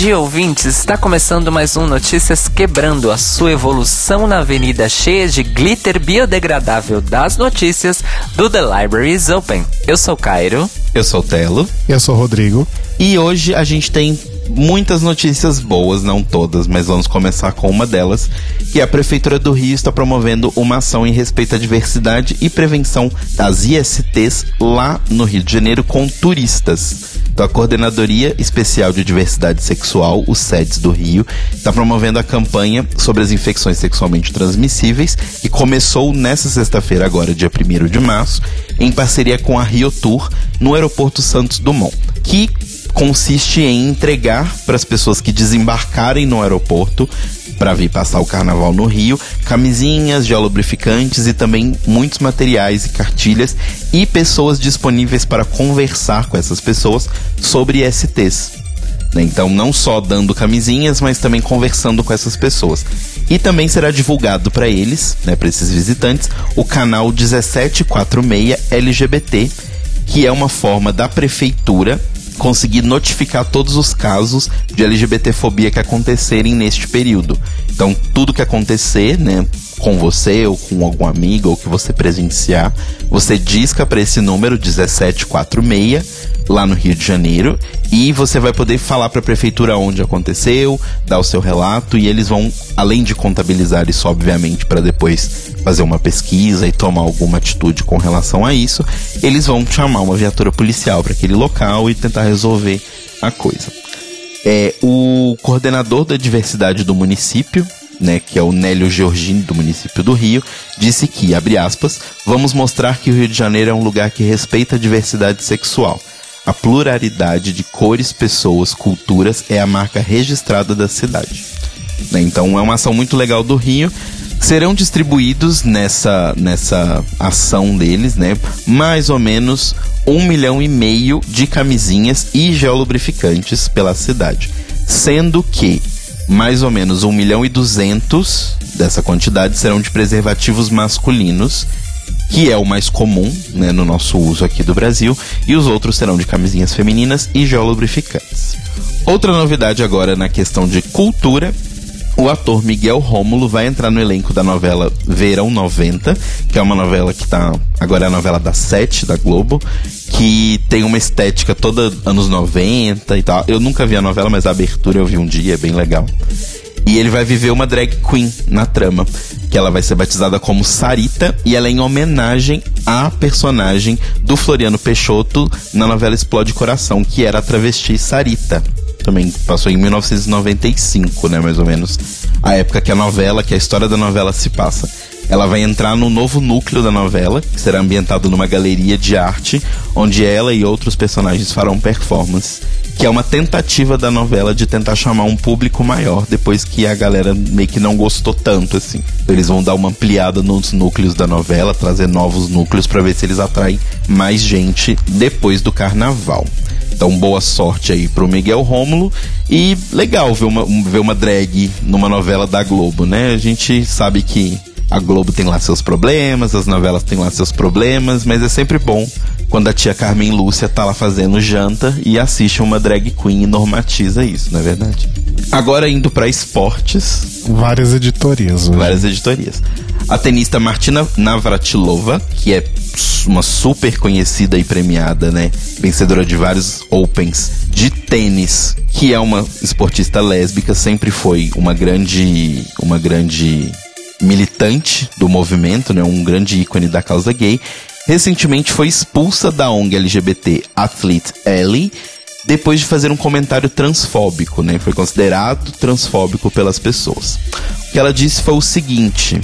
Bom dia, ouvintes! Está começando mais um Notícias Quebrando a sua evolução na avenida cheia de glitter biodegradável das notícias do The Library is Open. Eu sou Cairo. Eu sou o Telo. Eu sou o Rodrigo. E hoje a gente tem muitas notícias boas, não todas, mas vamos começar com uma delas, que a Prefeitura do Rio está promovendo uma ação em respeito à diversidade e prevenção das ISTs lá no Rio de Janeiro com turistas. Então, a Coordenadoria Especial de Diversidade Sexual, o SEDS do Rio, está promovendo a campanha sobre as infecções sexualmente transmissíveis e começou nessa sexta-feira, agora, dia 1 de março, em parceria com a Rio Tour, no Aeroporto Santos Dumont, que consiste em entregar para as pessoas que desembarcarem no aeroporto para vir passar o carnaval no Rio, camisinhas, geolubrificantes e também muitos materiais e cartilhas e pessoas disponíveis para conversar com essas pessoas sobre STs. Né? Então, não só dando camisinhas, mas também conversando com essas pessoas. E também será divulgado para eles, né, para esses visitantes, o canal 1746 LGBT, que é uma forma da prefeitura conseguir notificar todos os casos de LGBTfobia que acontecerem neste período. Então, tudo que acontecer, né, com você ou com algum amigo ou que você presenciar, você disca para esse número 1746 lá no Rio de Janeiro e você vai poder falar para a prefeitura onde aconteceu, dar o seu relato e eles vão, além de contabilizar isso, obviamente, para depois fazer uma pesquisa e tomar alguma atitude com relação a isso, eles vão chamar uma viatura policial para aquele local e tentar resolver a coisa. É, o coordenador da diversidade do município, né, que é o Nélio Georgini do município do Rio, disse que, abre aspas, vamos mostrar que o Rio de Janeiro é um lugar que respeita a diversidade sexual. A pluralidade de cores, pessoas, culturas é a marca registrada da cidade. Né, então é uma ação muito legal do Rio. Serão distribuídos nessa, nessa ação deles, né? Mais ou menos um milhão e meio de camisinhas e geolubrificantes pela cidade. Sendo que mais ou menos 1 milhão e 200 dessa quantidade serão de preservativos masculinos, que é o mais comum né, no nosso uso aqui do Brasil, e os outros serão de camisinhas femininas e geolubrificantes. Outra novidade agora na questão de cultura o ator Miguel Rômulo vai entrar no elenco da novela Verão 90, que é uma novela que tá. Agora é a novela da Sete, da Globo, que tem uma estética toda anos 90 e tal. Eu nunca vi a novela, mas a abertura eu vi um dia, é bem legal. E ele vai viver uma drag queen na trama, que ela vai ser batizada como Sarita e ela é em homenagem à personagem do Floriano Peixoto na novela Explode Coração, que era a travesti Sarita também passou em 1995, né, mais ou menos. A época que a novela, que a história da novela se passa. Ela vai entrar no novo núcleo da novela, que será ambientado numa galeria de arte, onde ela e outros personagens farão performance, que é uma tentativa da novela de tentar chamar um público maior, depois que a galera meio que não gostou tanto, assim. Eles vão dar uma ampliada nos núcleos da novela, trazer novos núcleos para ver se eles atraem mais gente depois do carnaval. Então, boa sorte aí pro Miguel Rômulo. E legal ver uma, ver uma drag numa novela da Globo, né? A gente sabe que a Globo tem lá seus problemas, as novelas têm lá seus problemas, mas é sempre bom quando a tia Carmen Lúcia tá lá fazendo janta e assiste uma drag queen e normatiza isso, não é verdade? Agora indo para esportes. Várias editorias. Hoje. Várias editorias. A tenista Martina Navratilova, que é uma super conhecida e premiada, né? Vencedora de vários Opens de tênis, que é uma esportista lésbica, sempre foi uma grande, uma grande militante do movimento, né? Um grande ícone da causa gay. Recentemente foi expulsa da ONG LGBT Athlete Alley depois de fazer um comentário transfóbico, né? Foi considerado transfóbico pelas pessoas. O que ela disse foi o seguinte: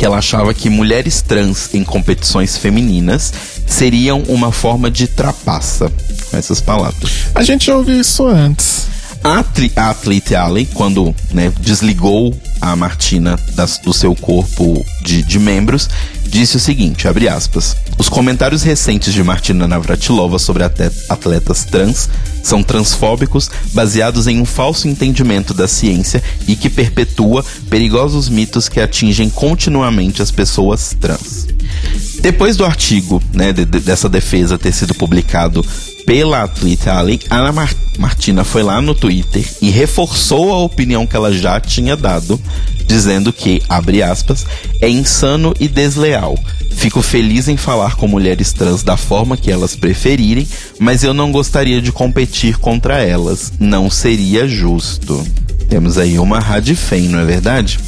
que ela achava que mulheres trans em competições femininas seriam uma forma de trapaça. Com essas palavras. A gente já ouviu isso antes. A, a Athlete Alley, quando né, desligou a Martina das, do seu corpo de, de membros, disse o seguinte, abre aspas, os comentários recentes de Martina Navratilova sobre atletas trans são transfóbicos, baseados em um falso entendimento da ciência e que perpetua perigosos mitos que atingem continuamente as pessoas trans. Depois do artigo, né, de, dessa defesa ter sido publicado pela Twitter Alley, a Ana Mar Martina foi lá no Twitter e reforçou a opinião que ela já tinha dado, dizendo que, abre aspas, é insano e desleal. Fico feliz em falar com mulheres trans da forma que elas preferirem, mas eu não gostaria de competir contra elas. Não seria justo. Temos aí uma radifem, não é verdade?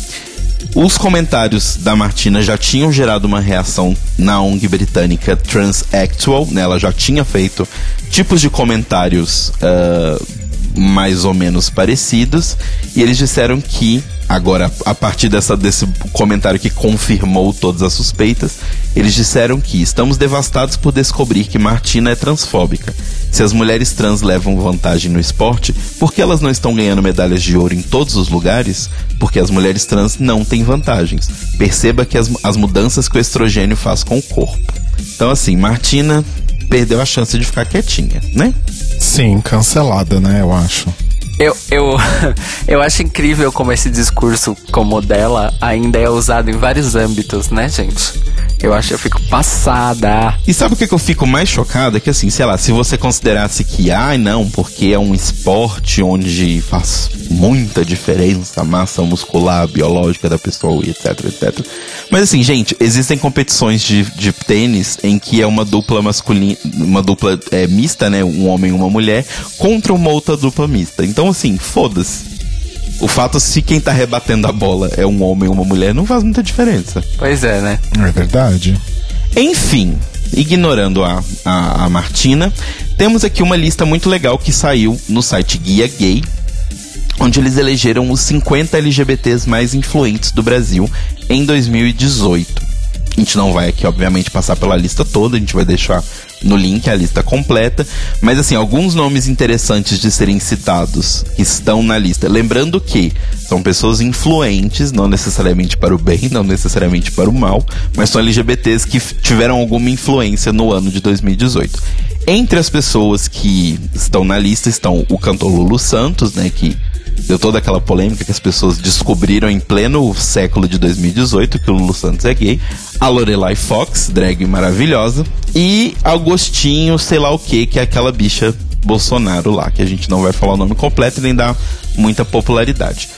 Os comentários da Martina já tinham gerado uma reação na ONG britânica Transactual, né? Ela já tinha feito tipos de comentários uh, mais ou menos parecidos, e eles disseram que Agora, a partir dessa, desse comentário que confirmou todas as suspeitas, eles disseram que estamos devastados por descobrir que Martina é transfóbica. Se as mulheres trans levam vantagem no esporte, por que elas não estão ganhando medalhas de ouro em todos os lugares? Porque as mulheres trans não têm vantagens. Perceba que as, as mudanças que o estrogênio faz com o corpo. Então, assim, Martina perdeu a chance de ficar quietinha, né? Sim, cancelada, né, eu acho. Eu, eu, eu acho incrível como esse discurso como dela ainda é usado em vários âmbitos, né, gente? Eu acho, eu fico passada. E sabe o que, que eu fico mais chocada? Que assim, sei lá, se você considerasse que, ai ah, não, porque é um esporte onde faz muita diferença a massa muscular, biológica da pessoa e etc, etc. Mas assim, gente, existem competições de, de tênis em que é uma dupla masculina, uma dupla é, mista, né? Um homem e uma mulher, contra uma outra dupla mista. Então, assim, foda-se. O fato se quem tá rebatendo a bola é um homem ou uma mulher não faz muita diferença. Pois é, né? É verdade. Enfim, ignorando a, a, a Martina, temos aqui uma lista muito legal que saiu no site Guia Gay, onde eles elegeram os 50 LGBTs mais influentes do Brasil em 2018. A gente não vai aqui, obviamente, passar pela lista toda, a gente vai deixar no link a lista completa. Mas, assim, alguns nomes interessantes de serem citados estão na lista. Lembrando que são pessoas influentes, não necessariamente para o bem, não necessariamente para o mal, mas são LGBTs que tiveram alguma influência no ano de 2018. Entre as pessoas que estão na lista estão o cantor Lulu Santos, né, que deu toda aquela polêmica que as pessoas descobriram em pleno século de 2018 que o Lulu Santos é gay. A Lorelai Fox, drag maravilhosa. E Agostinho, sei lá o que, que é aquela bicha Bolsonaro lá, que a gente não vai falar o nome completo e nem dá muita popularidade.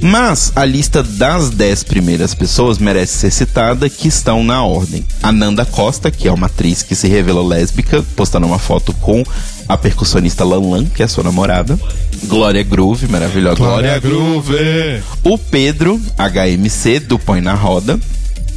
Mas a lista das 10 primeiras pessoas merece ser citada, que estão na ordem. Ananda Costa, que é uma atriz que se revelou lésbica, postando uma foto com a percussionista Lan Lan, que é sua namorada. Glória Groove, maravilhosa. Glória Groove! O Pedro, HMC, do Põe na Roda.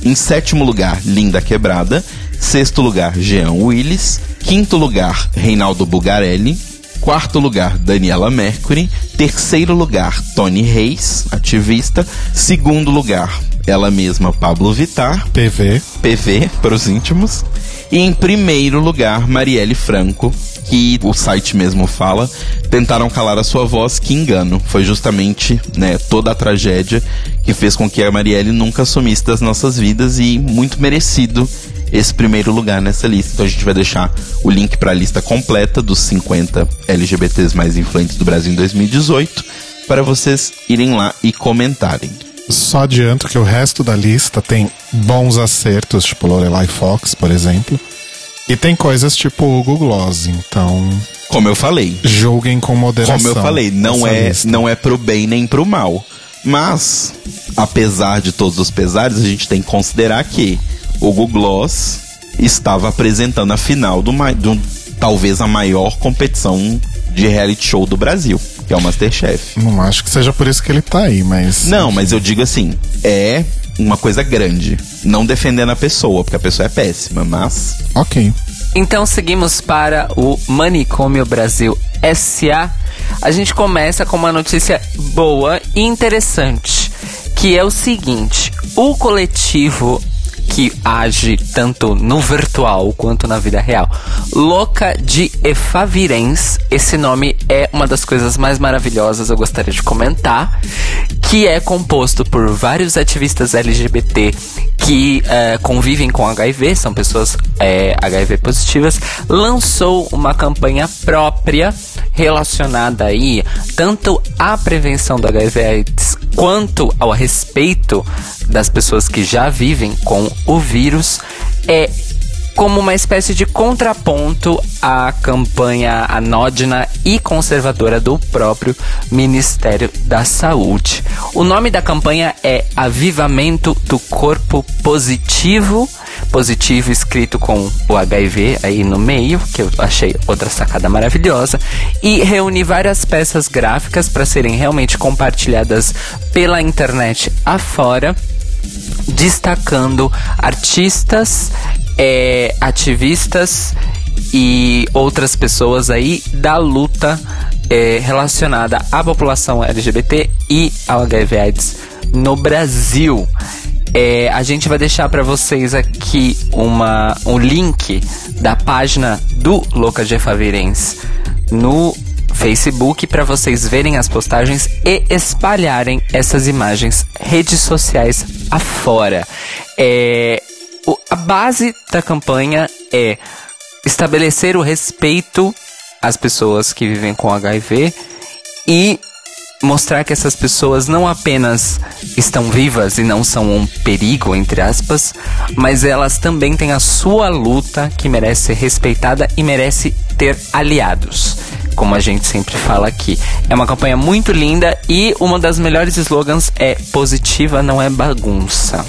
Em sétimo lugar, Linda Quebrada. Sexto lugar, Jean Willis. Quinto lugar, Reinaldo Bugarelli. Quarto lugar, Daniela Mercury. Terceiro lugar, Tony Reis, ativista. Segundo lugar, ela mesma, Pablo Vitar. PV. PV, para os íntimos. E em primeiro lugar, Marielle Franco, que o site mesmo fala, tentaram calar a sua voz, que engano. Foi justamente né, toda a tragédia que fez com que a Marielle nunca assumisse das nossas vidas e muito merecido esse primeiro lugar nessa lista. Então a gente vai deixar o link para a lista completa dos 50 LGBTs mais influentes do Brasil em 2018 para vocês irem lá e comentarem. Só adianto que o resto da lista tem bons acertos, tipo Lorelai Fox, por exemplo. E tem coisas tipo o Google Gloss, então. Como eu falei. Julguem com moderação. Como eu falei, não é, não é pro bem nem pro mal. Mas, apesar de todos os pesares, a gente tem que considerar que o Google Gloss estava apresentando a final do, do talvez a maior competição de reality show do Brasil, que é o Masterchef. Não acho que seja por isso que ele tá aí, mas. Não, mas eu digo assim, é uma coisa grande. Não defendendo a pessoa, porque a pessoa é péssima, mas. Ok. Então seguimos para o Manicômio Brasil SA. A gente começa com uma notícia boa e interessante, que é o seguinte: o coletivo que age tanto no virtual quanto na vida real. Louca de Efavirens, esse nome é uma das coisas mais maravilhosas, eu gostaria de comentar, que é composto por vários ativistas LGBT que uh, convivem com HIV, são pessoas HIV positivas, lançou uma campanha própria relacionada aí tanto à prevenção do HIV/AIDS quanto ao respeito das pessoas que já vivem com o vírus. É como uma espécie de contraponto à campanha anódina e conservadora do próprio Ministério da Saúde. O nome da campanha é Avivamento do Corpo Positivo, positivo escrito com o HIV aí no meio, que eu achei outra sacada maravilhosa, e reúne várias peças gráficas para serem realmente compartilhadas pela internet afora destacando artistas, é, ativistas e outras pessoas aí da luta é, relacionada à população LGBT e ao HIV/AIDS no Brasil. É, a gente vai deixar para vocês aqui uma, um link da página do Louca de Favirens no Facebook para vocês verem as postagens e espalharem essas imagens redes sociais afora. É, a base da campanha é estabelecer o respeito às pessoas que vivem com HIV e mostrar que essas pessoas não apenas estão vivas e não são um perigo, entre aspas, mas elas também têm a sua luta que merece ser respeitada e merece ter aliados. Como a gente sempre fala aqui. É uma campanha muito linda e uma das melhores slogans é positiva não é bagunça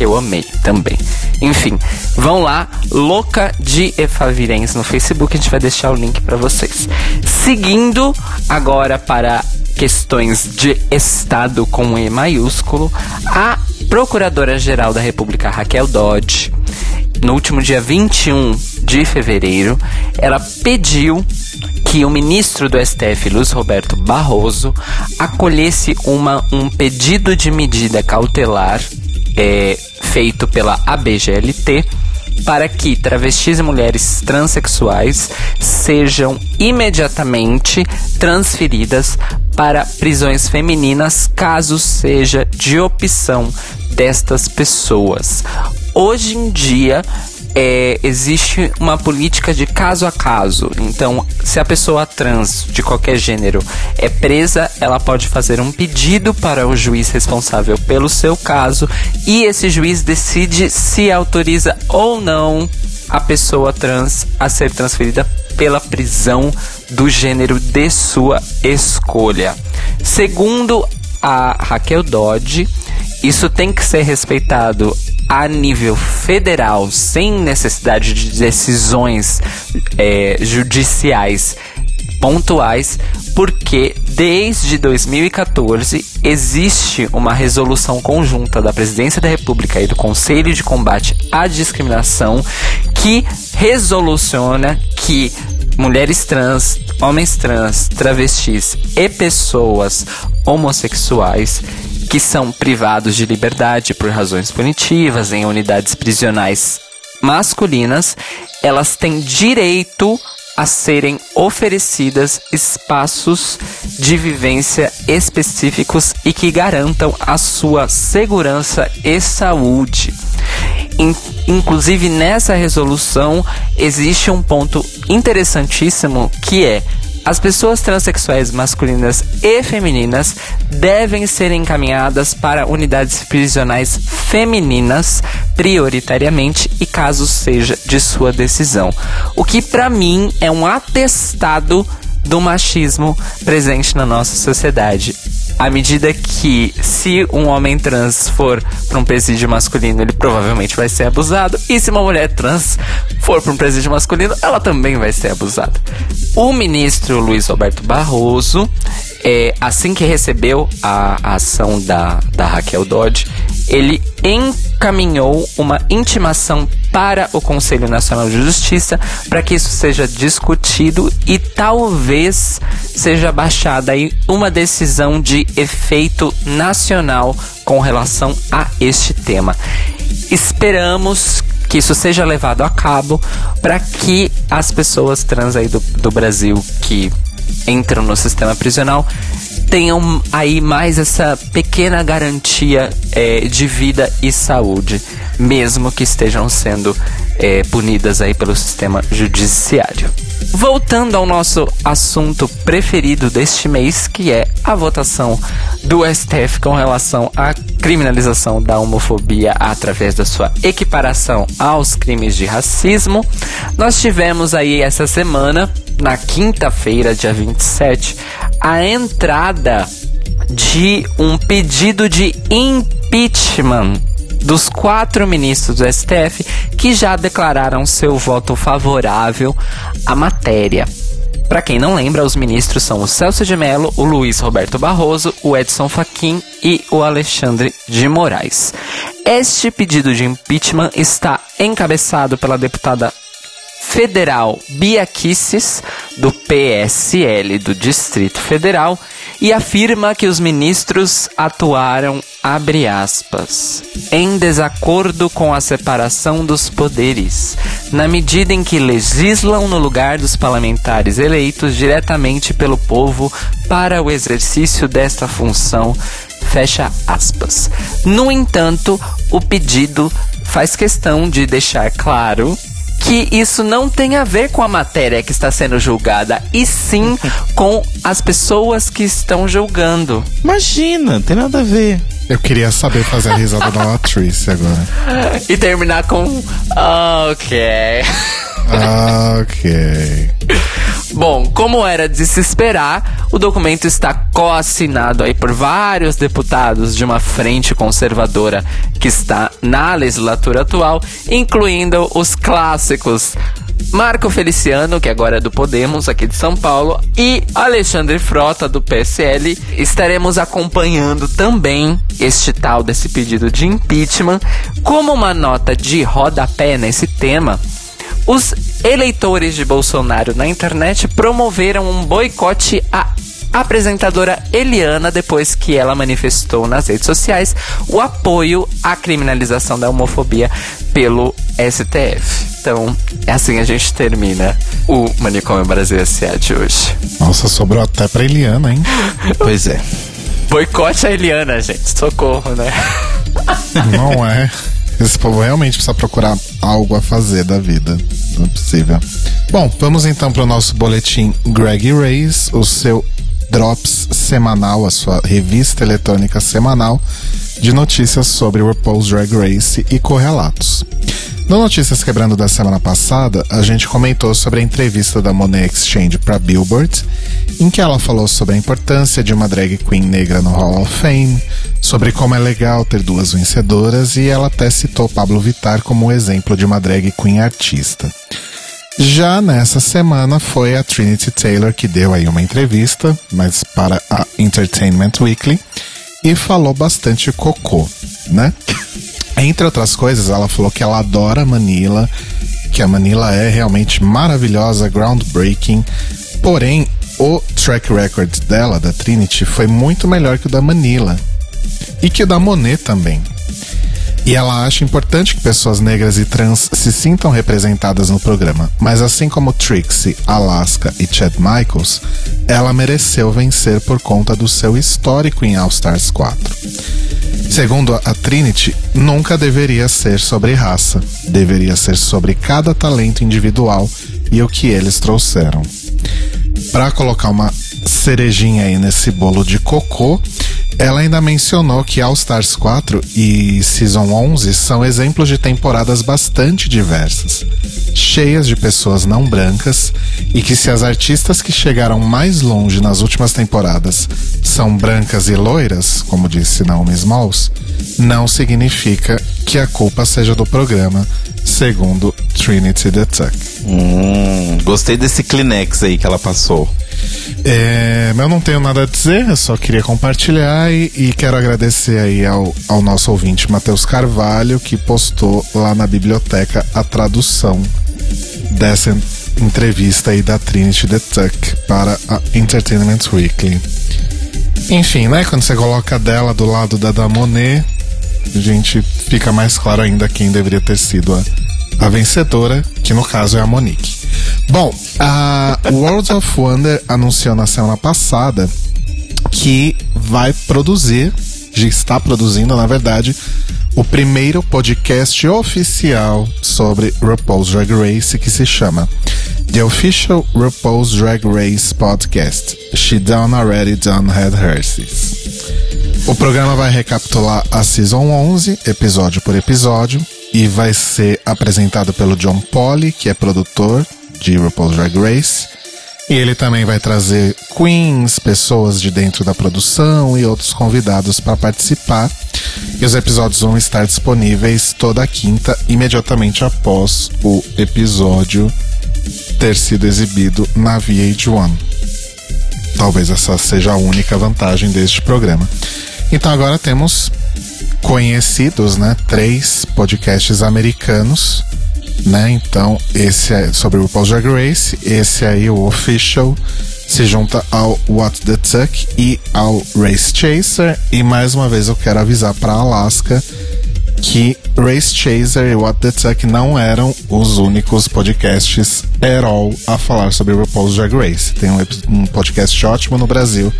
eu amei também. Enfim, vão lá, Louca de Efavirense no Facebook, a gente vai deixar o link para vocês. Seguindo agora para questões de Estado com E maiúsculo, a Procuradora-Geral da República Raquel Dodge, no último dia 21 de fevereiro, ela pediu que o ministro do STF, Luiz Roberto Barroso, acolhesse uma, um pedido de medida cautelar é, feito pela ABGLT para que travestis e mulheres transexuais sejam imediatamente transferidas para prisões femininas, caso seja de opção destas pessoas. Hoje em dia, é, existe uma política de caso a caso. Então, se a pessoa trans de qualquer gênero é presa, ela pode fazer um pedido para o juiz responsável pelo seu caso e esse juiz decide se autoriza ou não a pessoa trans a ser transferida pela prisão do gênero de sua escolha. Segundo a Raquel Dodge, isso tem que ser respeitado a nível federal, sem necessidade de decisões é, judiciais pontuais, porque desde 2014 existe uma resolução conjunta da Presidência da República e do Conselho de Combate à Discriminação que resoluciona que mulheres trans, homens trans, travestis e pessoas homossexuais que são privados de liberdade por razões punitivas em unidades prisionais masculinas, elas têm direito a serem oferecidas espaços de vivência específicos e que garantam a sua segurança e saúde. Inclusive nessa resolução existe um ponto interessantíssimo que é as pessoas transexuais masculinas e femininas devem ser encaminhadas para unidades prisionais femininas prioritariamente e caso seja de sua decisão. O que para mim é um atestado do machismo presente na nossa sociedade à medida que se um homem trans for para um presídio masculino, ele provavelmente vai ser abusado, e se uma mulher trans for para um presídio masculino, ela também vai ser abusada. O ministro Luiz Roberto Barroso, é, assim que recebeu a, a ação da, da Raquel Dodge, ele encaminhou uma intimação para o Conselho Nacional de Justiça para que isso seja discutido e talvez seja baixada aí uma decisão de efeito nacional com relação a este tema. Esperamos que isso seja levado a cabo para que as pessoas trans aí do, do Brasil que entram no sistema prisional tenham aí mais essa pequena garantia é, de vida e saúde, mesmo que estejam sendo é, punidas aí pelo sistema judiciário. Voltando ao nosso assunto preferido deste mês, que é a votação do STF com relação à criminalização da homofobia através da sua equiparação aos crimes de racismo, nós tivemos aí essa semana, na quinta-feira, dia 27, a entrada de um pedido de impeachment dos quatro ministros do STF que já declararam seu voto favorável à matéria. Para quem não lembra, os ministros são o Celso de Mello, o Luiz Roberto Barroso, o Edson Fachin e o Alexandre de Moraes. Este pedido de impeachment está encabeçado pela deputada federal Bia Kicis, do PSL do Distrito Federal, e afirma que os ministros atuaram, abre aspas, em desacordo com a separação dos poderes, na medida em que legislam no lugar dos parlamentares eleitos diretamente pelo povo para o exercício desta função, fecha aspas. No entanto, o pedido faz questão de deixar claro que isso não tem a ver com a matéria que está sendo julgada, e sim com as pessoas que estão julgando. Imagina, tem nada a ver. Eu queria saber fazer a risada da Latrice agora. E terminar com. Ok. ok. Bom, como era de se esperar, o documento está co-assinado aí por vários deputados de uma frente conservadora que está na legislatura atual, incluindo os clássicos Marco Feliciano, que agora é do Podemos, aqui de São Paulo, e Alexandre Frota, do PSL. Estaremos acompanhando também este tal desse pedido de impeachment. Como uma nota de rodapé nesse tema, os eleitores de Bolsonaro na internet promoveram um boicote à apresentadora Eliana depois que ela manifestou nas redes sociais o apoio à criminalização da homofobia pelo STF. Então, é assim a gente termina o Manicômio Brasil S.A. de hoje. Nossa, sobrou até pra Eliana, hein? Pois é. Boicote a Eliana, gente. Socorro, né? Não é. Esse povo realmente precisa procurar algo a fazer da vida. Não é possível. Bom, vamos então para o nosso boletim Greg Race, o seu Drops semanal, a sua revista eletrônica semanal de notícias sobre RuPaul's Drag Race e correlatos. No Notícias Quebrando da semana passada, a gente comentou sobre a entrevista da Monet Exchange para Billboard, em que ela falou sobre a importância de uma drag queen negra no Hall of Fame, sobre como é legal ter duas vencedoras e ela até citou Pablo Vittar como um exemplo de uma drag queen artista. Já nessa semana foi a Trinity Taylor que deu aí uma entrevista, mas para a Entertainment Weekly, e falou bastante cocô, né? Entre outras coisas, ela falou que ela adora Manila, que a Manila é realmente maravilhosa, groundbreaking, porém o track record dela, da Trinity, foi muito melhor que o da Manila e que o da Monet também. E ela acha importante que pessoas negras e trans se sintam representadas no programa, mas assim como Trixie, Alaska e Chad Michaels, ela mereceu vencer por conta do seu histórico em All Stars 4. Segundo a Trinity, nunca deveria ser sobre raça, deveria ser sobre cada talento individual e o que eles trouxeram. Para colocar uma cerejinha aí nesse bolo de cocô, ela ainda mencionou que All Stars 4 e Season 11 são exemplos de temporadas bastante diversas, cheias de pessoas não brancas, e que se as artistas que chegaram mais longe nas últimas temporadas são brancas e loiras, como disse Naomi Smalls, não significa que a culpa seja do programa, segundo Trinity the Tuck. Hum, gostei desse Kleenex aí que ela passou. É, eu não tenho nada a dizer, eu só queria compartilhar e, e quero agradecer aí ao, ao nosso ouvinte Matheus Carvalho, que postou lá na biblioteca a tradução dessa entrevista aí da Trinity the Tuck para a Entertainment Weekly. Enfim, né? Quando você coloca dela do lado da da Monet, a gente fica mais claro ainda quem deveria ter sido a, a vencedora, que no caso é a Monique. Bom, a World of Wonder anunciou na semana passada que vai produzir, já está produzindo, na verdade, o primeiro podcast oficial sobre RuPaul's Drag Race que se chama The official RuPaul's Drag Race podcast. She done already done had hers. O programa vai recapitular a Season 11, episódio por episódio, e vai ser apresentado pelo John Polly, que é produtor de RuPaul's Drag Race. E ele também vai trazer queens, pessoas de dentro da produção e outros convidados para participar. E os episódios vão estar disponíveis toda quinta, imediatamente após o episódio ter sido exibido na VH1. Talvez essa seja a única vantagem deste programa. Então agora temos conhecidos, né? Três podcasts americanos, né? Então esse é sobre o RuPaul's Drag Race, esse aí o official se junta ao What the Tuck e ao Race Chaser. E mais uma vez eu quero avisar para Alaska que Race Chaser e What the Tuck não eram os únicos podcasts at all a falar sobre RuPaul's Drag Race. Tem um, um podcast ótimo no Brasil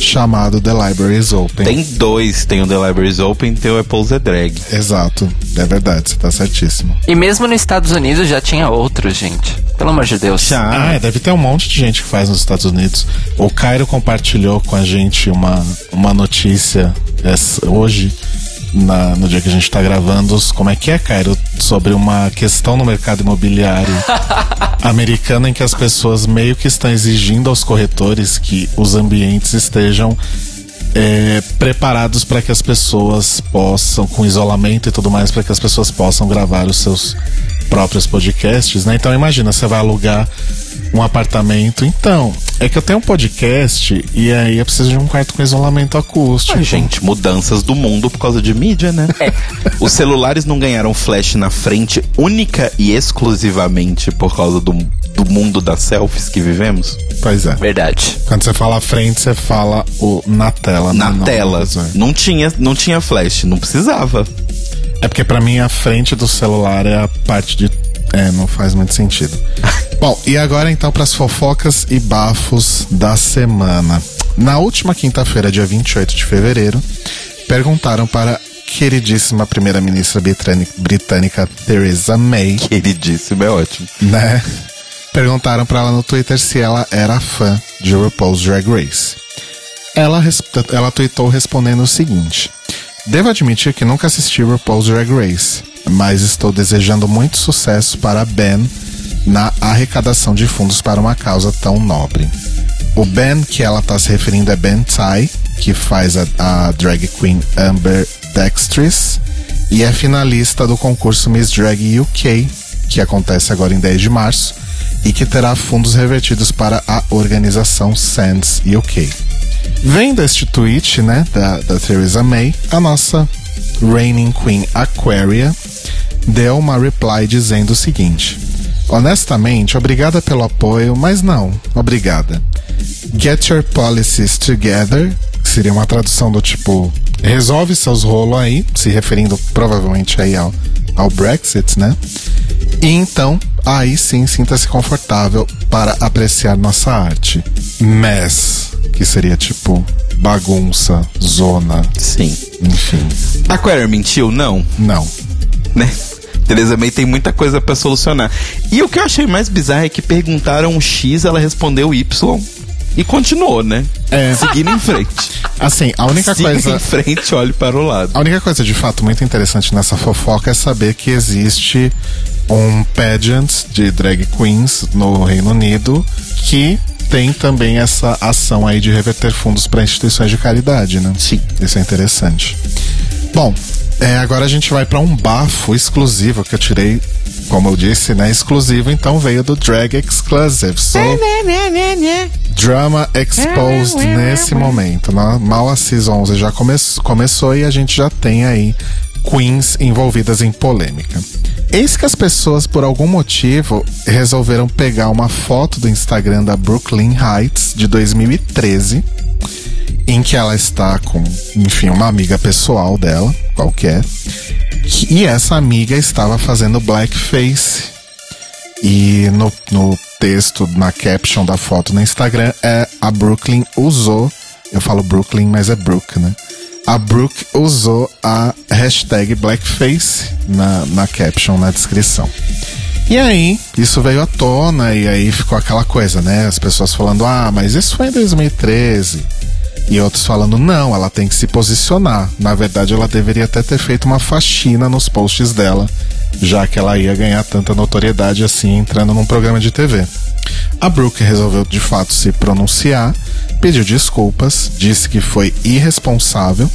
chamado The Libraries Open. Tem dois, tem o The Libraries Open e tem o Apple's The Drag. Exato, é verdade, você tá certíssimo. E mesmo nos Estados Unidos já tinha outros, gente. Pelo amor de Deus. Ah, é, deve ter um monte de gente que faz nos Estados Unidos. O Cairo compartilhou com a gente uma, uma notícia essa, hoje na, no dia que a gente tá gravando, como é que é, Cairo? Sobre uma questão no mercado imobiliário americano em que as pessoas meio que estão exigindo aos corretores que os ambientes estejam é, preparados para que as pessoas possam, com isolamento e tudo mais, para que as pessoas possam gravar os seus próprios podcasts, né? Então imagina, você vai alugar um apartamento. Então, é que eu tenho um podcast e aí eu preciso de um quarto com isolamento acústico. Ai, gente, mudanças do mundo por causa de mídia, né? É. Os celulares não ganharam flash na frente única e exclusivamente por causa do, do mundo das selfies que vivemos? Pois é. Verdade. Quando você fala frente, você fala o na tela. Na não, tela. Não, Não tinha, não tinha flash, não precisava. É porque pra mim a frente do celular é a parte de. É, não faz muito sentido. Bom, e agora então para as fofocas e bafos da semana. Na última quinta-feira, dia 28 de fevereiro, perguntaram para a queridíssima primeira-ministra britânica, Theresa May, Queridíssimo, é ótimo. né? Perguntaram para ela no Twitter se ela era fã de RuPaul's Drag Race. Ela, ela tweetou respondendo o seguinte: Devo admitir que nunca assisti RuPaul's Drag Race, mas estou desejando muito sucesso para Ben na arrecadação de fundos para uma causa tão nobre. O Ben que ela está se referindo é Ben Tai, que faz a, a drag queen Amber Dextris e é finalista do concurso Miss Drag UK, que acontece agora em 10 de março e que terá fundos revertidos para a organização Sands UK. Vendo este tweet, né, da, da Theresa May, a nossa Reigning Queen Aquaria deu uma reply dizendo o seguinte: Honestamente, obrigada pelo apoio, mas não, obrigada. Get your policies together, que seria uma tradução do tipo resolve seus rolos aí, se referindo provavelmente aí ao, ao Brexit, né? E então, aí sim, sinta-se confortável para apreciar nossa arte. Mess, que seria tipo bagunça, zona, Sim. enfim. A Queer mentiu? Não. Não. né? Teresa May tem muita coisa pra solucionar. E o que eu achei mais bizarro é que perguntaram o X, ela respondeu Y e continuou, né? É. Seguindo em frente. Assim, a única Siga coisa. em frente, olhe para o lado. A única coisa de fato muito interessante nessa fofoca é saber que existe um pageant de drag queens no Reino Unido que tem também essa ação aí de reverter fundos para instituições de caridade, né? Sim. Isso é interessante. Bom, é, agora a gente vai para um bafo exclusivo que eu tirei, como eu disse, né? Exclusivo, então veio do Drag Exclusive. So, Drama Exposed nesse momento. né? Mal a Season 11 já come começou e a gente já tem aí queens envolvidas em polêmica. Eis que as pessoas, por algum motivo, resolveram pegar uma foto do Instagram da Brooklyn Heights de 2013, em que ela está com, enfim, uma amiga pessoal dela, qualquer, e essa amiga estava fazendo blackface. E no, no texto, na caption da foto no Instagram, é a Brooklyn usou. Eu falo Brooklyn, mas é Brook, né? A Brooke usou a hashtag blackface na, na caption, na descrição. E aí, isso veio à tona e aí ficou aquela coisa, né? As pessoas falando, ah, mas isso foi em 2013. E outros falando, não, ela tem que se posicionar. Na verdade, ela deveria até ter feito uma faxina nos posts dela, já que ela ia ganhar tanta notoriedade assim entrando num programa de TV. A Brooke resolveu de fato se pronunciar, pediu desculpas, disse que foi irresponsável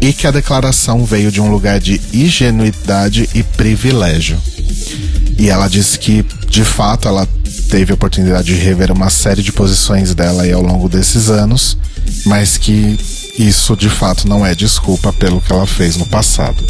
e que a declaração veio de um lugar de ingenuidade e privilégio. E ela disse que, de fato, ela teve a oportunidade de rever uma série de posições dela ao longo desses anos, mas que isso de fato não é desculpa pelo que ela fez no passado.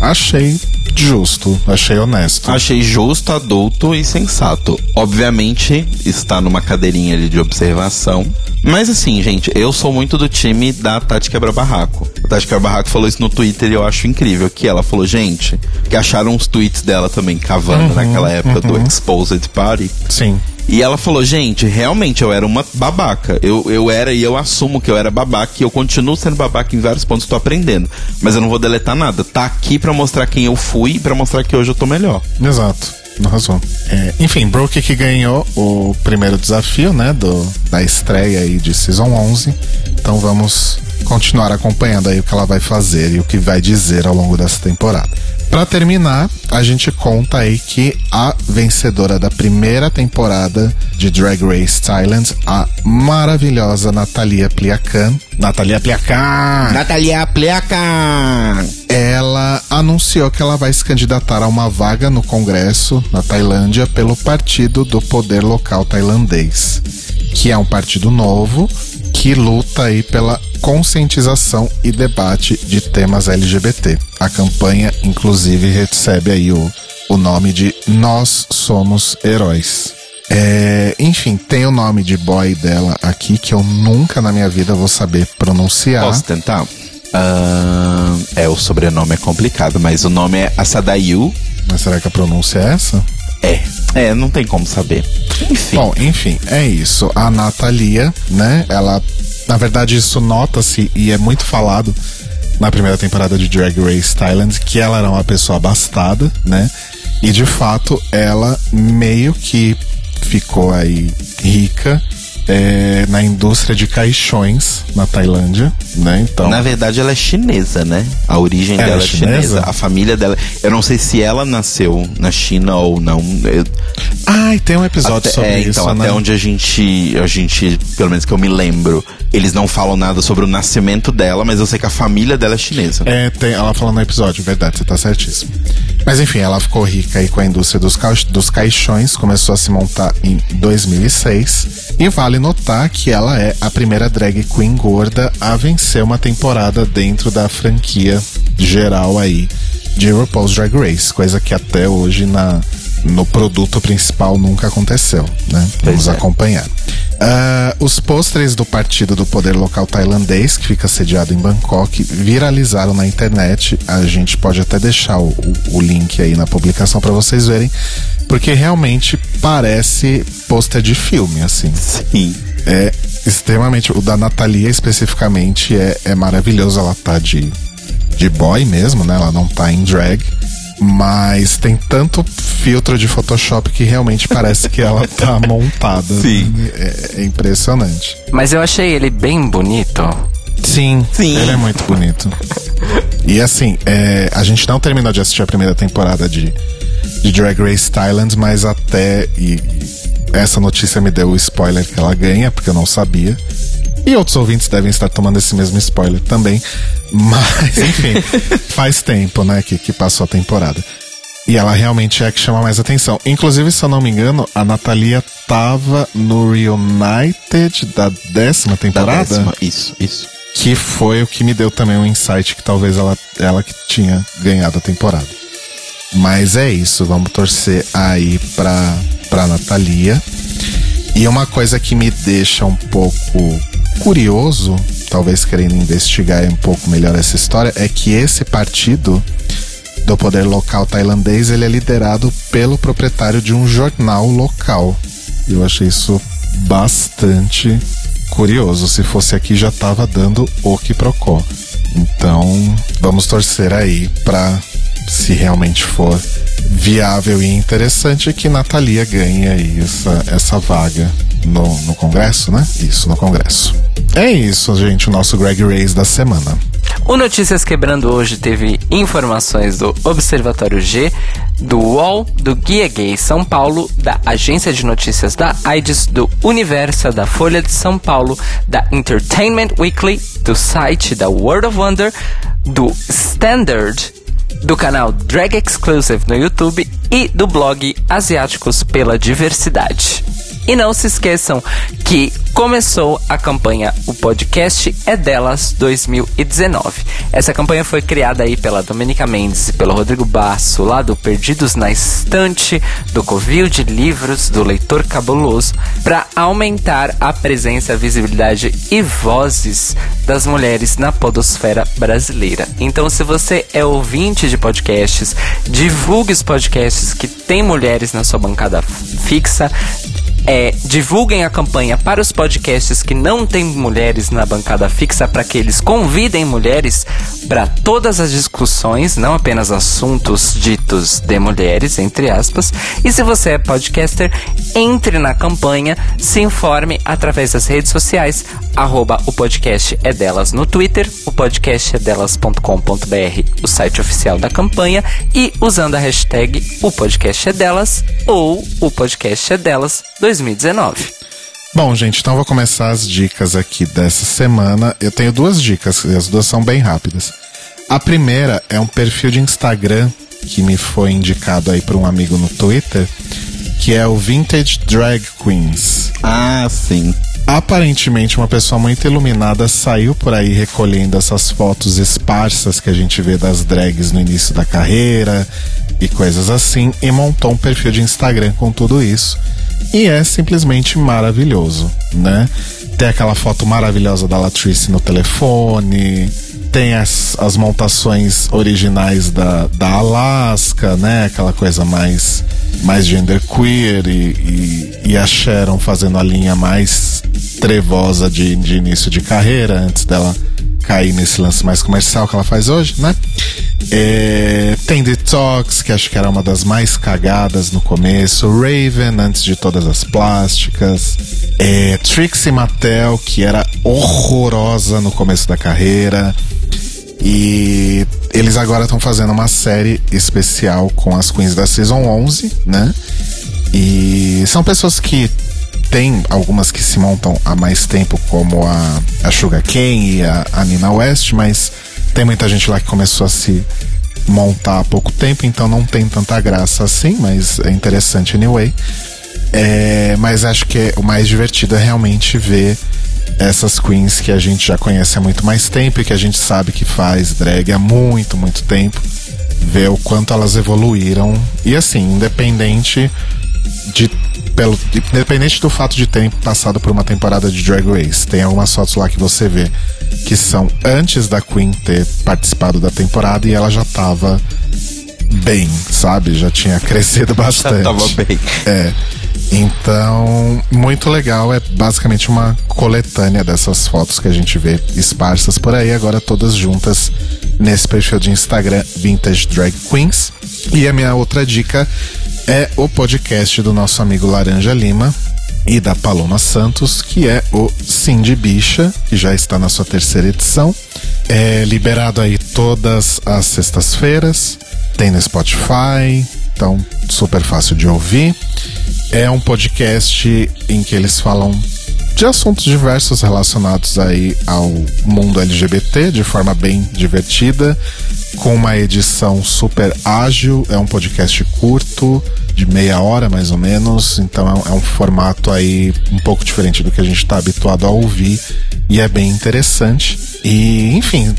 Achei justo, achei honesto. Achei justo, adulto e sensato. Obviamente, está numa cadeirinha ali de observação. Mas assim, gente, eu sou muito do time da Tati Quebra Barraco. A Tati Quebra Barraco falou isso no Twitter e eu acho incrível. Que ela falou, gente, que acharam uns tweets dela também cavando uhum, naquela época uhum. do Exposed Party. Sim. E ela falou, gente, realmente eu era uma babaca. Eu, eu era e eu assumo que eu era babaca e eu continuo sendo babaca em vários pontos, tô aprendendo. Mas eu não vou deletar nada. Tá aqui para mostrar quem eu fui e pra mostrar que hoje eu tô melhor. Exato. Arrasou. É, enfim, Brooke que ganhou o primeiro desafio, né, do, da estreia aí de Season 11. Então vamos continuar acompanhando aí o que ela vai fazer e o que vai dizer ao longo dessa temporada. Para terminar, a gente conta aí que a vencedora da primeira temporada de Drag Race Thailand, a maravilhosa Natalia Pliacan. Natalia Pliacan! Natalia Pliacan! Ela anunciou que ela vai se candidatar a uma vaga no Congresso na Tailândia pelo Partido do Poder Local Tailandês, que é um partido novo que luta aí pela conscientização e debate de temas LGBT. A campanha, inclusive, recebe aí o, o nome de Nós Somos Heróis. É, enfim, tem o nome de boy dela aqui que eu nunca na minha vida vou saber pronunciar. Posso tentar? Uh, é, o sobrenome é complicado, mas o nome é Asadayu. Mas será que a pronúncia é essa? É, é, não tem como saber. Enfim. Bom, enfim, é isso. A Natalia, né? Ela na verdade, isso nota-se e é muito falado na primeira temporada de Drag Race Thailand que ela era uma pessoa abastada, né? E de fato ela meio que ficou aí rica é, na indústria de caixões na Tailândia, né? Então. Na verdade, ela é chinesa, né? A origem ela dela é chinesa? chinesa? A família dela. Eu não sei se ela nasceu na China ou não. Eu... Ah, e tem um episódio até, sobre é, isso. Então, né? até onde a gente, a gente, pelo menos que eu me lembro, eles não falam nada sobre o nascimento dela, mas eu sei que a família dela é chinesa. É, tem, ela fala no episódio, verdade, você tá certíssimo. Mas enfim, ela ficou rica aí com a indústria dos, ca dos caixões, começou a se montar em 2006. E vale notar que ela é a primeira drag queen gorda a vencer uma temporada dentro da franquia geral aí de RuPaul's Drag Race, coisa que até hoje na, no produto principal nunca aconteceu, né? Vamos é. acompanhar. Uh, os pôsteres do Partido do Poder Local Tailandês, que fica sediado em Bangkok, viralizaram na internet. A gente pode até deixar o, o, link aí na publicação para vocês verem, porque realmente parece pôster de filme, assim. Sim. É extremamente. O da Natalia especificamente é, é maravilhoso. Ela tá de, de boy mesmo, né? Ela não tá em drag. Mas tem tanto filtro de Photoshop que realmente parece que ela tá montada. Sim. É, é, impressionante. Mas eu achei ele bem bonito. Sim, Sim. ele é muito bonito. e assim, é, a gente não terminou de assistir a primeira temporada de, de Drag Race Thailand, mas até. E, essa notícia me deu o spoiler que ela ganha, porque eu não sabia. E outros ouvintes devem estar tomando esse mesmo spoiler também. Mas, enfim, faz tempo, né, que, que passou a temporada. E ela realmente é a que chama mais atenção. Inclusive, se eu não me engano, a Natalia tava no Reunited da décima temporada. Da décima, isso, isso. Que foi o que me deu também um insight que talvez ela, ela que tinha ganhado a temporada. Mas é isso, vamos torcer aí pra, pra Natalia. E uma coisa que me deixa um pouco curioso, talvez querendo investigar um pouco melhor essa história, é que esse partido do poder local tailandês ele é liderado pelo proprietário de um jornal local. Eu achei isso bastante curioso. Se fosse aqui já estava dando o que procó. Então vamos torcer aí para se realmente for viável e interessante, que Natalia ganhe aí essa, essa vaga no, no Congresso, né? Isso, no Congresso. É isso, gente, o nosso Greg Race da semana. O Notícias Quebrando hoje teve informações do Observatório G, do UOL, do Guia Gay São Paulo, da Agência de Notícias da AIDS, do Universa, da Folha de São Paulo, da Entertainment Weekly, do site da World of Wonder, do Standard, do canal Drag Exclusive no YouTube e do blog Asiáticos pela Diversidade. E não se esqueçam que começou a campanha O Podcast é Delas 2019. Essa campanha foi criada aí pela Domenica Mendes e pelo Rodrigo Basso, lá do Perdidos na Estante, do Covil de Livros, do Leitor Cabuloso, para aumentar a presença, a visibilidade e vozes das mulheres na podosfera brasileira. Então, se você é ouvinte de podcasts, divulgue os podcasts que tem mulheres na sua bancada fixa, é, divulguem a campanha para os podcasts que não têm mulheres na bancada fixa para que eles convidem mulheres para todas as discussões, não apenas assuntos ditos de mulheres, entre aspas. E se você é podcaster, entre na campanha, se informe através das redes sociais, arroba o podcast é delas no Twitter, o podcast é delas.com.br, o site oficial da campanha, e usando a hashtag o podcast é delas ou o podcast é delas 2019. Bom, gente, então vou começar as dicas aqui dessa semana. Eu tenho duas dicas, e as duas são bem rápidas. A primeira é um perfil de Instagram que me foi indicado aí por um amigo no Twitter, que é o Vintage Drag Queens. Ah, sim. Aparentemente, uma pessoa muito iluminada saiu por aí recolhendo essas fotos esparsas que a gente vê das drags no início da carreira e coisas assim, e montou um perfil de Instagram com tudo isso. E é simplesmente maravilhoso, né? Tem aquela foto maravilhosa da Latrice no telefone, tem as, as montações originais da, da Alaska, né? Aquela coisa mais, mais genderqueer e, e, e a Sharon fazendo a linha mais trevosa de, de início de carreira, antes dela cair nesse lance mais comercial que ela faz hoje, né? É, tem Detox, que acho que era uma das mais cagadas no começo. Raven, antes de todas as plásticas. É, Trixie Mattel, que era horrorosa no começo da carreira. E eles agora estão fazendo uma série especial com as queens da Season 11, né? E são pessoas que tem algumas que se montam há mais tempo, como a, a Sugar Cane e a, a Nina West, mas tem muita gente lá que começou a se montar há pouco tempo, então não tem tanta graça assim, mas é interessante anyway. É, mas acho que é, o mais divertido é realmente ver essas queens que a gente já conhece há muito mais tempo e que a gente sabe que faz drag há muito, muito tempo. Ver o quanto elas evoluíram. E assim, independente de pelo, independente do fato de ter passado por uma temporada de Drag Race, tem algumas fotos lá que você vê que são antes da Queen ter participado da temporada e ela já tava bem, sabe? Já tinha crescido bastante. Já tava bem. É. Então, muito legal. É basicamente uma coletânea dessas fotos que a gente vê esparsas por aí, agora todas juntas nesse perfil de Instagram Vintage Drag Queens. E a minha outra dica é o podcast do nosso amigo Laranja Lima e da Paloma Santos, que é o Cindy Bicha, que já está na sua terceira edição. É liberado aí todas as sextas-feiras, tem no Spotify, então super fácil de ouvir. É um podcast em que eles falam de assuntos diversos relacionados aí ao mundo LGBT de forma bem divertida, com uma edição super ágil, é um podcast curto, de meia hora mais ou menos, então é um formato aí um pouco diferente do que a gente está habituado a ouvir e é bem interessante. E, enfim,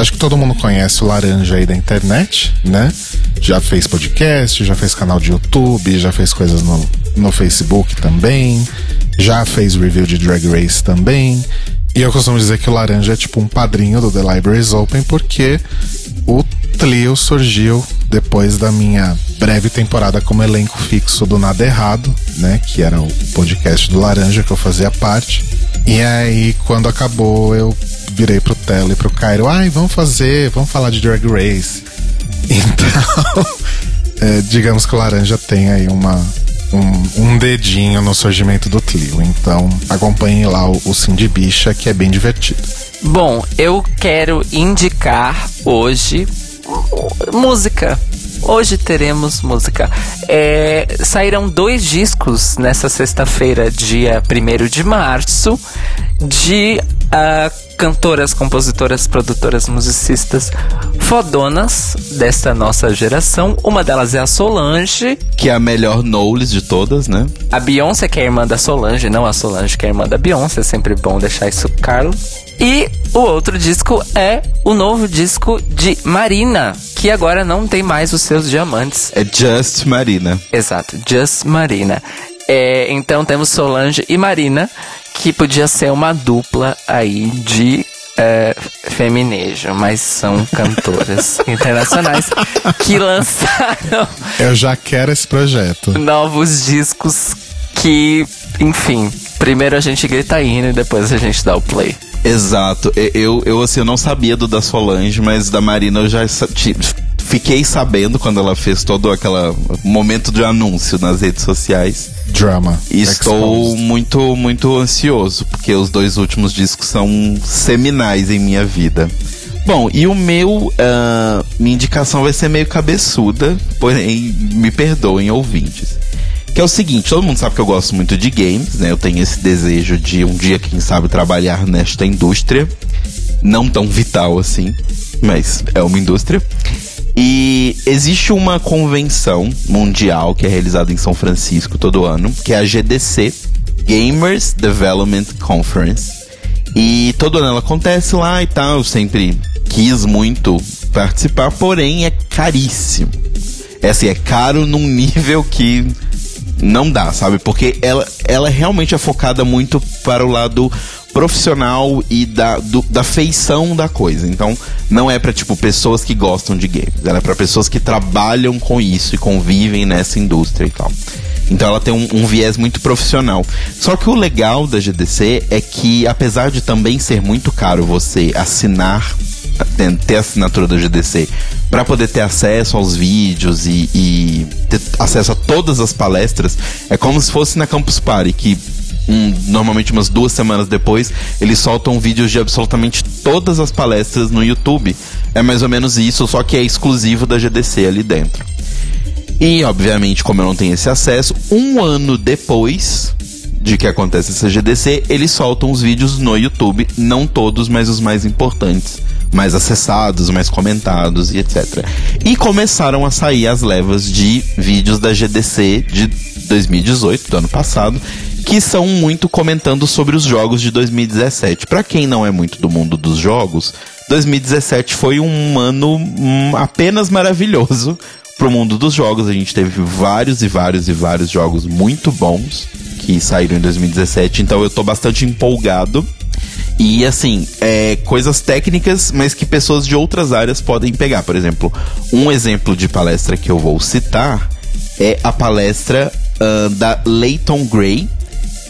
acho que todo mundo conhece o Laranja aí da internet, né? Já fez podcast, já fez canal de YouTube, já fez coisas no, no Facebook também, já fez review de Drag Race também. E eu costumo dizer que o Laranja é tipo um padrinho do The Libraries Open porque o Tlio surgiu depois da minha breve temporada como elenco fixo do Nada Errado, né? Que era o podcast do Laranja que eu fazia parte. E aí, quando acabou, eu virei pro Telo e pro Cairo, ai, vamos fazer, vamos falar de Drag Race. Então, é, digamos que o laranja tem aí uma, um, um, dedinho no surgimento do Clio. Então, acompanhe lá o, o Sim de Bicha, que é bem divertido. Bom, eu quero indicar hoje música. Hoje teremos música. É, saíram dois discos nessa sexta-feira, dia 1 de março, de cantoras, compositoras, produtoras, musicistas fodonas desta nossa geração. Uma delas é a Solange. Que é a melhor Knowles de todas, né? A Beyoncé, que é a irmã da Solange, não a Solange, que é a irmã da Beyoncé. É sempre bom deixar isso claro. E o outro disco é o novo disco de Marina, que agora não tem mais os seus diamantes. É Just Marina. Exato, Just Marina. É, então temos Solange e Marina, que podia ser uma dupla aí de é, feminejo, mas são cantoras internacionais que lançaram. Eu já quero esse projeto. Novos discos que, enfim, primeiro a gente grita hino e depois a gente dá o play. Exato. Eu, eu, assim, eu não sabia do da Solange, mas da Marina eu já fiquei sabendo quando ela fez todo aquele momento de anúncio nas redes sociais. Drama. E estou exposed. muito, muito ansioso, porque os dois últimos discos são seminais em minha vida. Bom, e o meu. Uh, minha indicação vai ser meio cabeçuda, porém, me perdoem, ouvintes. Que é o seguinte, todo mundo sabe que eu gosto muito de games, né? Eu tenho esse desejo de um dia, quem sabe, trabalhar nesta indústria. Não tão vital assim, mas é uma indústria. E existe uma convenção mundial que é realizada em São Francisco todo ano, que é a GDC, Gamers Development Conference. E todo ano ela acontece lá e tal. Eu sempre quis muito participar, porém é caríssimo. É assim, é caro num nível que não dá, sabe? Porque ela, ela realmente é focada muito para o lado profissional e da, do, da feição da coisa. Então, não é para tipo pessoas que gostam de games, ela é para pessoas que trabalham com isso e convivem nessa indústria e tal. Então ela tem um, um, viés muito profissional. Só que o legal da GDC é que, apesar de também ser muito caro você assinar, ter assinatura da GDC, para poder ter acesso aos vídeos e, e, ter acesso a todas as palestras, é como se fosse na Campus Party, que um, normalmente umas duas semanas depois, eles soltam vídeos de absolutamente todas as palestras no YouTube. É mais ou menos isso, só que é exclusivo da GDC ali dentro. E, obviamente, como eu não tenho esse acesso, um ano depois de que acontece essa GDC, eles soltam os vídeos no YouTube, não todos, mas os mais importantes mais acessados, mais comentados e etc. E começaram a sair as levas de vídeos da GDC de 2018, do ano passado, que são muito comentando sobre os jogos de 2017. Para quem não é muito do mundo dos jogos, 2017 foi um ano hum, apenas maravilhoso pro mundo dos jogos. A gente teve vários e vários e vários jogos muito bons que saíram em 2017, então eu tô bastante empolgado e assim, é, coisas técnicas, mas que pessoas de outras áreas podem pegar. Por exemplo, um exemplo de palestra que eu vou citar é a palestra uh, da Leighton Gray,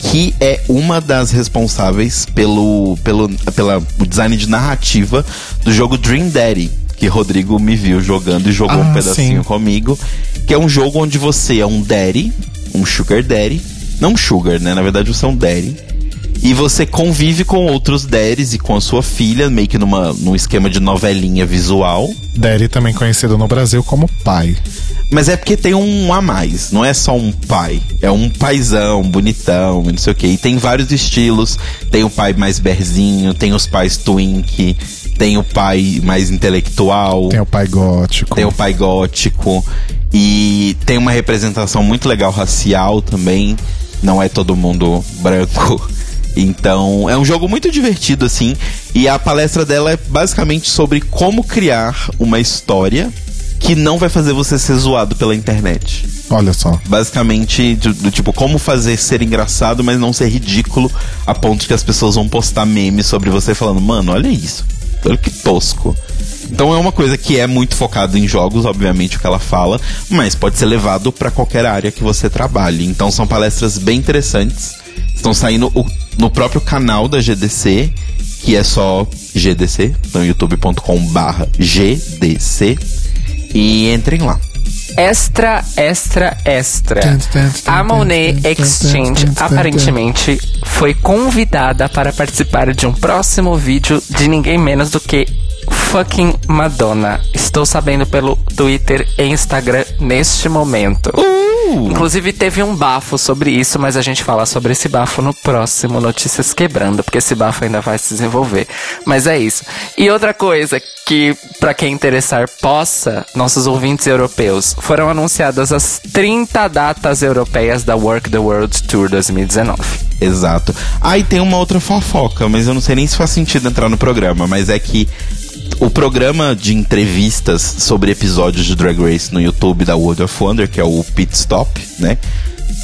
que é uma das responsáveis pelo, pelo pela design de narrativa do jogo Dream Daddy, que Rodrigo me viu jogando e jogou ah, um pedacinho sim. comigo, que é um jogo onde você é um daddy, um sugar daddy, não sugar, né? Na verdade você é um daddy e você convive com outros Deres e com a sua filha, meio que numa, num esquema de novelinha visual. Derry também conhecido no Brasil como pai. Mas é porque tem um a mais, não é só um pai. É um paizão, bonitão, não sei o que. E tem vários estilos. Tem o pai mais berzinho, tem os pais twink, tem o pai mais intelectual. Tem o pai gótico. Tem o pai gótico. E tem uma representação muito legal racial também. Não é todo mundo branco então, é um jogo muito divertido, assim. E a palestra dela é basicamente sobre como criar uma história que não vai fazer você ser zoado pela internet. Olha só. Basicamente, do, do, tipo, como fazer ser engraçado, mas não ser ridículo, a ponto que as pessoas vão postar memes sobre você falando, mano, olha isso. Olha que tosco. Então é uma coisa que é muito focada em jogos, obviamente, o que ela fala, mas pode ser levado para qualquer área que você trabalhe. Então são palestras bem interessantes. Estão saindo o no próprio canal da GDC, que é só GDC, então youtube.com/gdc. E entrem lá. Extra, extra, extra. A Monet Exchange aparentemente foi convidada para participar de um próximo vídeo de ninguém menos do que fucking Madonna. Estou sabendo pelo Twitter e Instagram neste momento. Inclusive teve um bafo sobre isso, mas a gente fala sobre esse bafo no próximo Notícias Quebrando, porque esse bafo ainda vai se desenvolver. Mas é isso. E outra coisa que, para quem interessar, possa, nossos ouvintes europeus, foram anunciadas as 30 datas europeias da Work the World Tour 2019. Exato. Aí tem uma outra fofoca, mas eu não sei nem se faz sentido entrar no programa, mas é que o programa de entrevistas sobre episódios de Drag Race no YouTube da World of Wonder, que é o Pit Stop, né?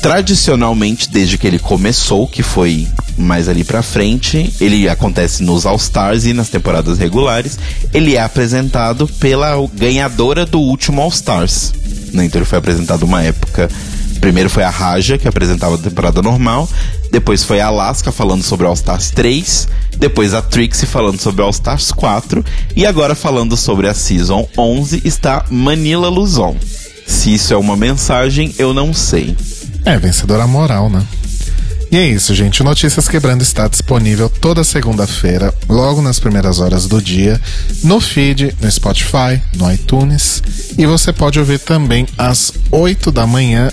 Tradicionalmente, desde que ele começou, que foi mais ali pra frente, ele acontece nos All Stars e nas temporadas regulares. Ele é apresentado pela ganhadora do último All Stars. Né? Então ele foi apresentado uma época. Primeiro foi a Raja, que apresentava a temporada normal. Depois foi a Alaska falando sobre All Stars 3. Depois a Trixie falando sobre All Stars 4. E agora falando sobre a Season 11 está Manila Luzon. Se isso é uma mensagem, eu não sei. É, vencedora moral, né? E é isso, gente. O Notícias Quebrando está disponível toda segunda-feira, logo nas primeiras horas do dia, no feed, no Spotify, no iTunes. E você pode ouvir também às 8 da manhã,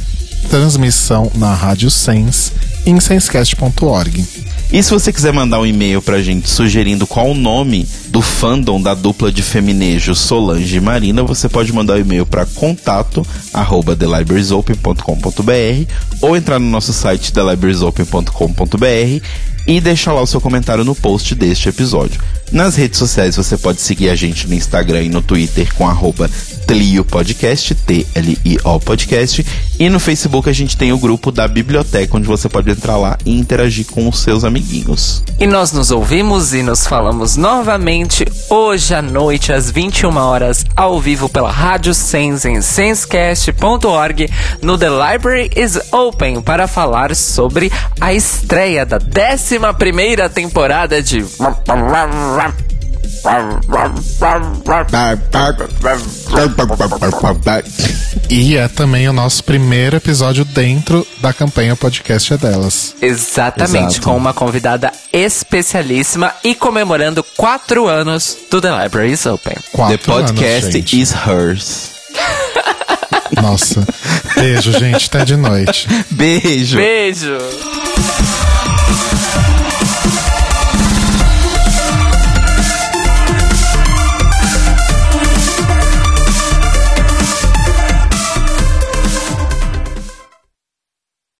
transmissão na Rádio Sens, em senscast.org. E se você quiser mandar um e-mail pra gente sugerindo qual o nome do fandom da dupla de feminejo Solange e Marina, você pode mandar o um e-mail para contato arroba ou entrar no nosso site thelibrariesopen.com.br e deixar lá o seu comentário no post deste episódio. Nas redes sociais você pode seguir a gente no Instagram e no Twitter com arroba Podcast, T-L-I-O Podcast. E no Facebook a gente tem o grupo da biblioteca, onde você pode entrar lá e interagir com os seus amiguinhos. E nós nos ouvimos e nos falamos novamente hoje à noite, às 21 horas, ao vivo pela Rádio Sense em sensecast.org no The Library is Open para falar sobre a estreia da 11 primeira temporada de e é também o nosso primeiro episódio dentro da campanha Podcast é Delas. Exatamente, Exato. com uma convidada especialíssima e comemorando quatro anos do The Library is Open. Quatro The podcast anos, is hers. Nossa. Beijo, gente. Até de noite. Beijo. Beijo.